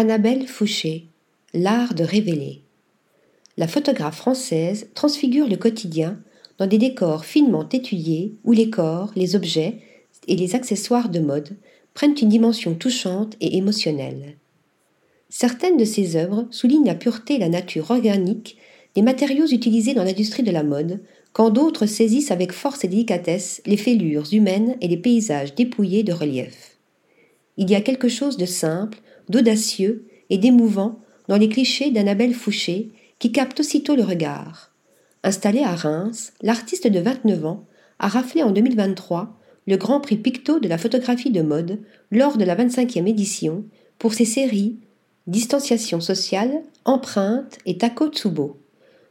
Annabelle Fouché, L'art de révéler. La photographe française transfigure le quotidien dans des décors finement étudiés où les corps, les objets et les accessoires de mode prennent une dimension touchante et émotionnelle. Certaines de ses œuvres soulignent la pureté et la nature organique des matériaux utilisés dans l'industrie de la mode, quand d'autres saisissent avec force et délicatesse les fêlures humaines et les paysages dépouillés de relief. Il y a quelque chose de simple, d'audacieux et d'émouvant dans les clichés d'Annabelle Fouché qui capte aussitôt le regard. Installée à Reims, l'artiste de 29 ans a raflé en 2023 le Grand Prix Picto de la photographie de mode lors de la 25e édition pour ses séries Distanciation sociale, Empreinte et Takotsubo,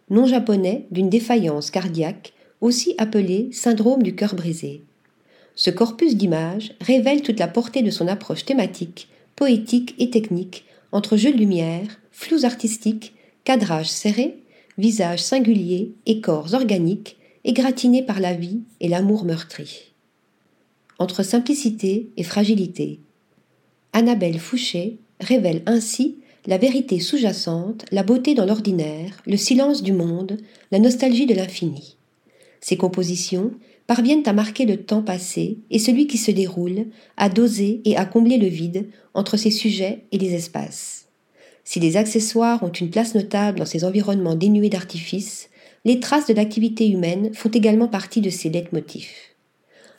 nom japonais d'une défaillance cardiaque aussi appelée syndrome du cœur brisé. Ce corpus d'images révèle toute la portée de son approche thématique, poétique et technique entre jeux de lumière, flous artistiques, cadrage serré, visage singulier et corps organiques égratignés par la vie et l'amour meurtri. Entre simplicité et fragilité, Annabelle Fouché révèle ainsi la vérité sous-jacente, la beauté dans l'ordinaire, le silence du monde, la nostalgie de l'infini. Ses compositions parviennent à marquer le temps passé et celui qui se déroule, à doser et à combler le vide entre ses sujets et les espaces. Si les accessoires ont une place notable dans ces environnements dénués d'artifice, les traces de l'activité humaine font également partie de ces leitmotifs.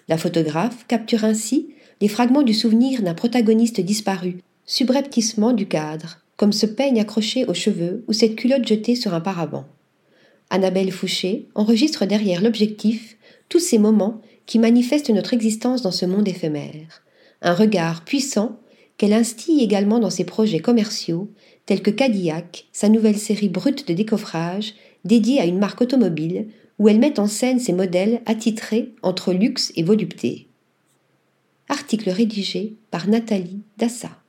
La photographe capture ainsi les fragments du souvenir d'un protagoniste disparu, subrepticement du cadre, comme ce peigne accroché aux cheveux ou cette culotte jetée sur un paravent. Annabelle Fouché enregistre derrière l'objectif tous ces moments qui manifestent notre existence dans ce monde éphémère, un regard puissant qu'elle instille également dans ses projets commerciaux, tels que Cadillac, sa nouvelle série brute de décoffrage dédiée à une marque automobile, où elle met en scène ses modèles attitrés entre luxe et volupté. Article rédigé par Nathalie Dassa.